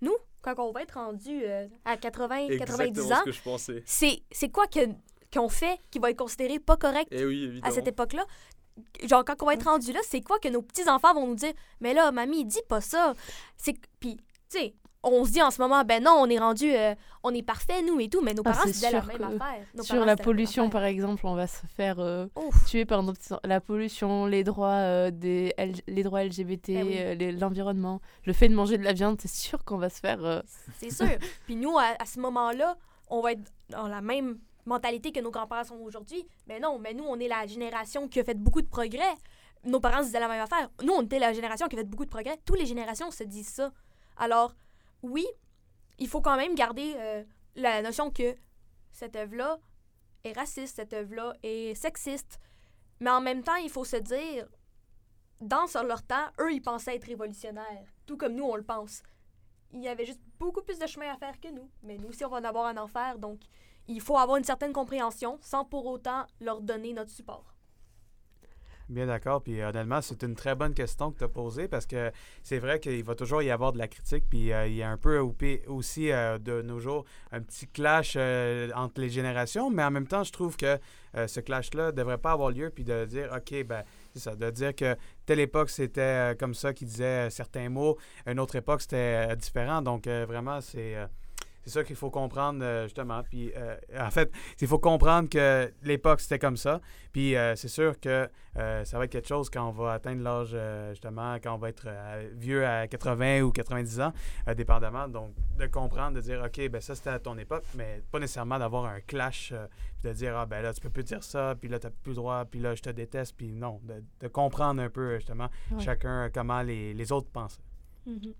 Nous, quand on va être rendu euh, à 80, 90 ans, c'est quoi qu'on fait qui va être considéré pas correct eh à cette époque-là? Genre, quand on va être rendu là, c'est quoi que nos petits-enfants vont nous dire? Mais là, mamie, dis pas ça. C'est... Puis, tu sais, on se dit en ce moment, ben non, on est rendu, euh, on est parfait, nous et tout, mais nos ah, parents, c'est la même affaire. sur la pollution, par exemple, on va se faire euh, tuer par notre... la pollution, les droits, euh, des les droits LGBT, eh l'environnement, le fait de manger de la viande, c'est sûr qu'on va se faire... C'est sûr. [LAUGHS] Puis nous, à, ce moment-là, on va être dans la même mentalité que nos grands-parents sont aujourd'hui. Mais non, mais nous, on est la génération qui a fait beaucoup de progrès. Nos parents se disaient la même affaire. Nous, on était la génération qui a fait beaucoup de progrès. Toutes les générations se disent ça. Alors, oui, il faut quand même garder euh, la notion que cette œuvre-là est raciste, cette œuvre-là est sexiste. Mais en même temps, il faut se dire, dans leur temps, eux, ils pensaient être révolutionnaires, tout comme nous, on le pense. Il y avait juste beaucoup plus de chemin à faire que nous. Mais nous aussi, on va en avoir un enfer. Donc, il faut avoir une certaine compréhension sans pour autant leur donner notre support. Bien d'accord. Puis honnêtement, c'est une très bonne question que tu as posée parce que c'est vrai qu'il va toujours y avoir de la critique. Puis euh, il y a un peu aussi euh, de nos jours un petit clash euh, entre les générations. Mais en même temps, je trouve que ce clash-là ne devrait pas avoir lieu. Puis de dire, OK, ben c'est ça, de dire que telle époque c'était comme ça qui disait certains mots, une autre époque c'était différent. Donc vraiment, c'est c'est ça qu'il faut comprendre, euh, justement. Puis, euh, en fait, il faut comprendre que l'époque, c'était comme ça. Puis, euh, c'est sûr que ça va être quelque chose quand on va atteindre l'âge, justement, quand on va être vieux à 80 ou 90 ans, dépendamment. Donc, de comprendre, de dire, OK, ben ça, c'était à ton époque, mais pas nécessairement d'avoir un clash, puis de dire, ah, ben là, tu peux plus dire ça, puis là, tu n'as plus le droit, puis là, je te déteste, puis non. De, comprendre un peu, justement, chacun, comment les, les autres pensent. Mm-hmm.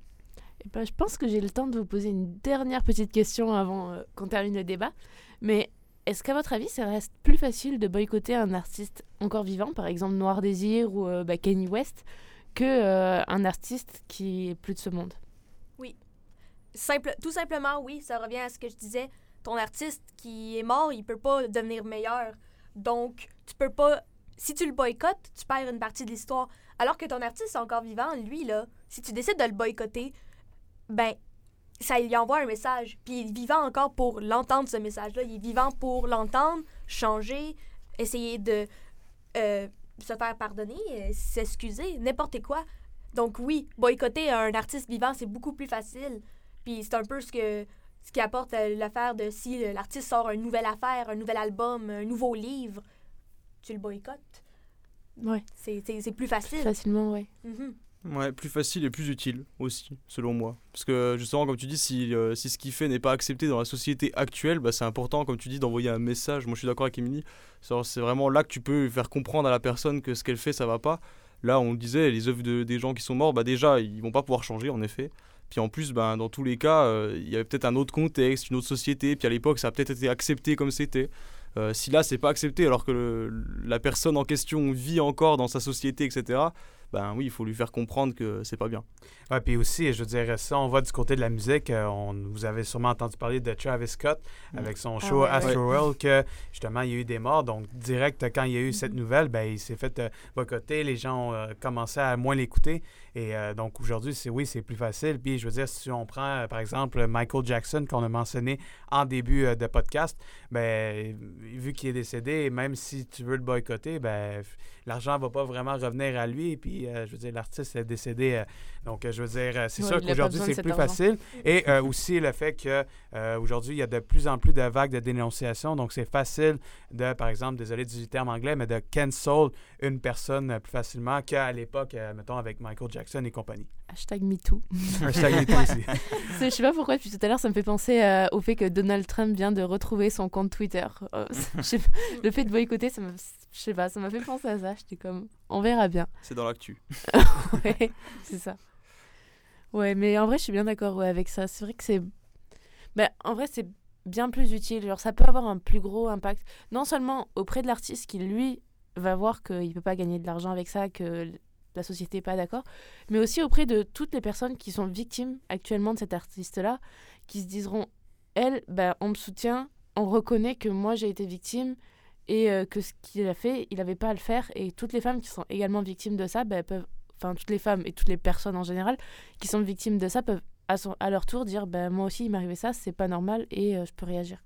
Eh ben, je pense que j'ai le temps de vous poser une dernière petite question avant euh, qu'on termine le débat. Mais est-ce qu'à votre avis, ça reste plus facile de boycotter un artiste encore vivant, par exemple Noir Désir ou euh, bah, Kanye West, que euh, un artiste qui est plus de ce monde? Oui. Simple, tout simplement, oui. Ça revient à ce que je disais. Ton artiste qui est mort, il peut pas devenir meilleur. Donc, tu peux pas. Si tu le boycottes, tu perds une partie de l'histoire. Alors que ton artiste encore vivant, lui, là, si tu décides de le boycotter, ben, ça lui envoie un message. Puis il est vivant encore pour l'entendre, ce message-là. Il est vivant pour l'entendre, changer, essayer de euh, se faire pardonner, euh, s'excuser, n'importe quoi. Donc oui, boycotter un artiste vivant, c'est beaucoup plus facile. Puis c'est un peu ce que ce qui apporte euh, l'affaire de si l'artiste sort une nouvelle affaire, un nouvel album, un nouveau livre, tu le boycottes. Ouais. C'est plus facile. Facilement, ouais. Mm-hmm. Ouais, plus facile et plus utile aussi, selon moi. Parce que justement, comme tu dis, si, euh, si ce qu'il fait n'est pas accepté dans la société actuelle, bah, c'est important, comme tu dis, d'envoyer un message. Moi, je suis d'accord avec Émilie. C'est vraiment là que tu peux faire comprendre à la personne que ce qu'elle fait, ça va pas. Là, on le disait, les œuvres de, des gens qui sont morts, bah, déjà, ils vont pas pouvoir changer, en effet. Puis en plus, ben, dans tous les cas, euh, il y avait peut-être un autre contexte, une autre société. Puis à l'époque, ça a peut-être été accepté comme c'était. Euh, si là, c'est pas accepté, alors que la personne en question vit encore dans sa société, etc., ben oui, il faut lui faire comprendre que c'est pas bien. Ouais, puis aussi, je veux dire, ça, on va du côté de la musique. Euh, on, vous avez sûrement entendu parler de Travis Scott mm. avec son ah show Astroworld, que justement, il y a eu des morts. Donc, direct, quand il y a eu cette nouvelle, ben, il s'est fait euh, boycotter. Les gens ont euh, commencé à moins l'écouter. Et donc, aujourd'hui, c'est oui, c'est plus facile. Puis, je veux dire, si on prend, par exemple, Michael Jackson, qu'on a mentionné en début de podcast, ben, vu qu'il est décédé, même si tu veux le boycotter, ben, l'argent va pas vraiment revenir à lui. Et puis, euh, je veux dire, l'artiste est décédé. euh, donc, euh, je veux dire, euh, c'est sûr qu'aujourd'hui, c'est plus facile. Et euh, aussi le fait que euh, aujourd'hui, il y a de plus en plus de vagues de dénonciation. Donc, c'est facile de, par exemple, désolé du terme anglais, mais de cancel une personne euh, plus facilement qu'à l'époque, euh, mettons, avec Michael Jackson et compagnie. Hashtag MeToo. [LAUGHS] Hashtag MeToo aussi. Je sais pas pourquoi, depuis tout à l'heure, ça me fait penser euh, au fait que Donald Trump vient de retrouver son compte Twitter. Euh, [LAUGHS] pas, le fait de boycotter, ça me, je sais pas, ça m'a fait penser à ça. J'étais comme, on verra bien. C'est dans l'actu. [LAUGHS] Ouais, c'est ça. Ouais, mais en vrai, je suis bien d'accord ouais, avec ça. C'est vrai que c'est. Ben, en vrai, c'est bien plus utile. Genre, ça peut avoir un plus gros impact. Non seulement auprès de l'artiste qui, lui, va voir qu'il peut pas gagner de l'argent avec ça, que la société n'est pas d'accord, mais aussi auprès de toutes les personnes qui sont victimes actuellement de cet artiste-là, qui se diseront elle, ben, on me soutient, on reconnaît que moi j'ai été victime et euh, que ce qu'il a fait, il n'avait pas à le faire. Et toutes les femmes qui sont également victimes de ça, ben, peuvent, enfin toutes les femmes et toutes les personnes en général qui sont victimes de ça peuvent à, son- à leur tour dire ben, moi aussi il arrivé ça, c'est pas normal et euh, je peux réagir.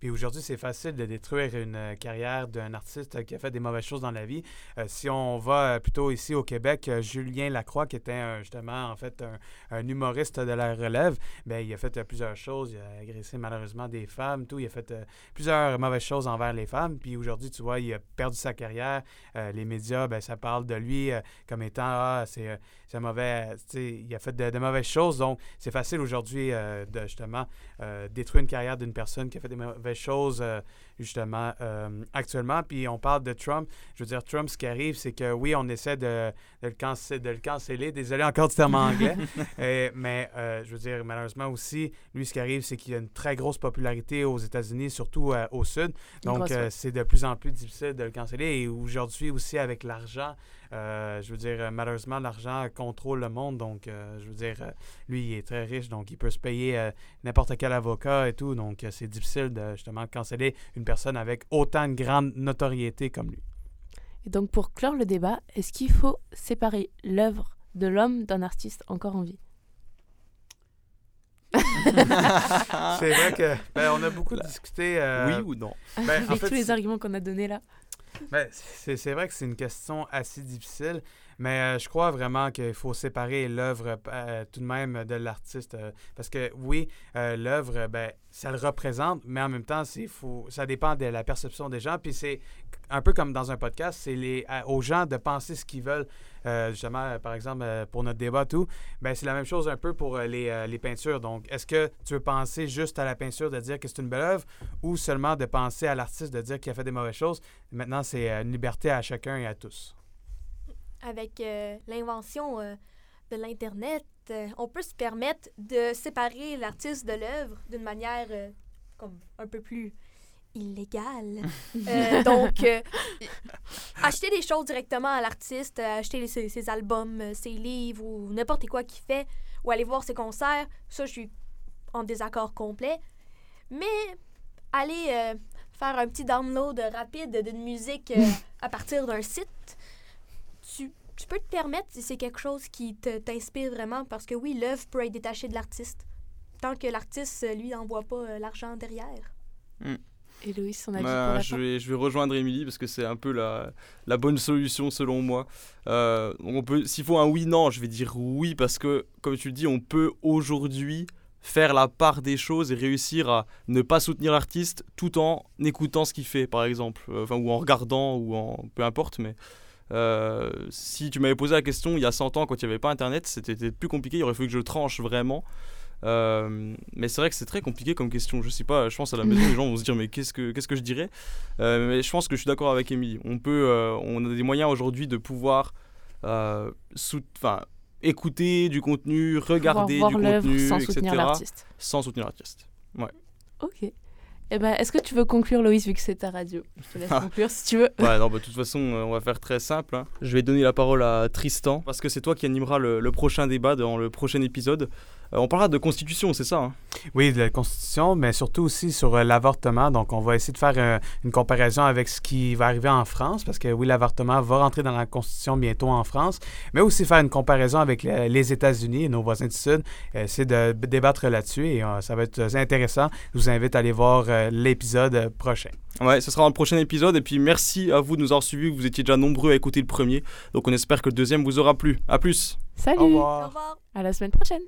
Puis aujourd'hui, c'est facile de détruire une euh, carrière d'un artiste euh, qui a fait des mauvaises choses dans la vie. Euh, si on va plutôt ici au Québec, Julien Lacroix, qui était justement en fait un, humoriste de la relève, ben, il a fait plusieurs choses. Il a agressé malheureusement des femmes, tout. Il a fait plusieurs mauvaises choses envers les femmes. Puis aujourd'hui, tu vois, il a perdu sa carrière. Les médias, ben, ça parle de lui comme étant ah, c'est un mauvais. Il a fait de, mauvaises choses. Donc, c'est facile aujourd'hui de justement détruire une carrière d'une personne qui a fait des mauvaises choses euh, justement euh, actuellement. Puis on parle de Trump. Je veux dire, Trump, ce qui arrive, c'est que oui, on essaie de, de le, cancer, de le canceller. Désolé encore du terme anglais. [LAUGHS] Mais euh, je veux dire, malheureusement aussi, lui, ce qui arrive, c'est qu'il a une très grosse popularité aux États-Unis, surtout euh, au Sud. Donc, c'est de plus en plus difficile de le canceller. Et aujourd'hui aussi, avec l'argent, je veux dire, euh, malheureusement, l'argent contrôle le monde. Donc, euh, je veux dire, euh, lui, il est très riche, donc il peut se payer euh, n'importe quel avocat et tout. Donc, euh, c'est difficile de justement canceller une personne avec autant de grande notoriété comme lui. Et donc pour clore le débat, est-ce qu'il faut séparer l'œuvre de l'homme d'un artiste encore en vie? [LAUGHS] C'est vrai que ben, on a beaucoup discuté. euh, Oui ou non? [LAUGHS] ben, en Avec fait, tous les arguments qu'on a donnés là. Ben, c'est vrai que c'est une question assez difficile, mais euh, je crois vraiment qu'il faut séparer l'œuvre euh, tout de même de l'artiste. euh, parce que oui, euh, l'œuvre, ben, ça le représente, mais en même temps, faut, ça dépend de la perception des gens. Puis c'est un peu comme dans un podcast, c'est aux gens de penser ce qu'ils veulent. Euh, justement, euh, par exemple, euh, pour notre débat, tout, ben, c'est la même chose un peu pour euh, les, euh, les peintures. Donc, est-ce que tu veux penser juste à la peinture, de dire que c'est une belle œuvre, ou seulement de penser à l'artiste, de dire qu'il a fait des mauvaises choses? Maintenant, c'est euh, une liberté à chacun et à tous. Avec euh, l'invention euh, de l'Internet, euh, on peut se permettre de séparer l'artiste de l'œuvre d'une manière comme un peu plus illégale. [LAUGHS] Donc, acheter des choses directement à l'artiste, acheter ses, ses albums, ses livres ou n'importe quoi qu'il fait, ou aller voir ses concerts, ça, je suis en désaccord complet. Mais aller faire un petit download rapide d'une musique à partir d'un site, tu, tu peux te permettre si c'est quelque chose qui te- t'inspire vraiment, parce que oui, l'œuvre peut être détachée de l'artiste, tant que l'artiste, euh, lui, n'envoie pas euh, l'argent derrière. Et Loïs, son avis Bah, pour la je, vais, je vais rejoindre Émilie parce que c'est un peu la, la bonne solution selon moi. Euh, on peut, s'il faut un oui-non, je vais dire oui parce que, comme tu le dis, on peut aujourd'hui faire la part des choses et réussir à ne pas soutenir l'artiste tout en écoutant ce qu'il fait, par exemple, enfin, ou en regardant, ou en peu importe, mais euh, si tu m'avais posé la question il y a 100 ans quand il n'y avait pas Internet, c'était plus compliqué, il aurait fallu que je tranche vraiment. Euh, mais c'est vrai que c'est très compliqué comme question. Je sais pas, je pense à la maison, [LAUGHS] les gens vont se dire mais qu'est-ce que qu'est-ce que je dirais? Euh, Mais je pense que je suis d'accord avec Émilie. On peut, on a des moyens aujourd'hui de pouvoir, sou- enfin, écouter du contenu, regarder du contenu, sans etc. soutenir l'artiste. Sans soutenir l'artiste. Ok. Eh ben, est-ce que tu veux conclure, Loïs, vu que c'est ta radio? Je te laisse Ah. conclure si tu veux. Ouais, non, bah, de toute façon, euh, on va faire très simple. hein. Je vais donner la parole à Tristan, parce que c'est toi qui animeras le, le prochain débat dans le prochain épisode. On parlera de constitution, c'est ça hein? Oui, de la Constitution, mais surtout aussi sur l'avortement. Donc, on va essayer de faire une comparaison avec ce qui va arriver en France, parce que oui, l'avortement va rentrer dans la Constitution bientôt en France, mais aussi faire une comparaison avec les États-Unis et nos voisins du Sud, essayer de débattre là-dessus et ça va être intéressant. Je vous invite à aller voir l'épisode prochain. Ouais, ce sera un prochain épisode. Et puis merci à vous de nous avoir suivis. Vous étiez déjà nombreux à écouter le premier. Donc on espère que le deuxième vous aura plu. À plus. Salut. Au revoir. Au revoir. À la semaine prochaine.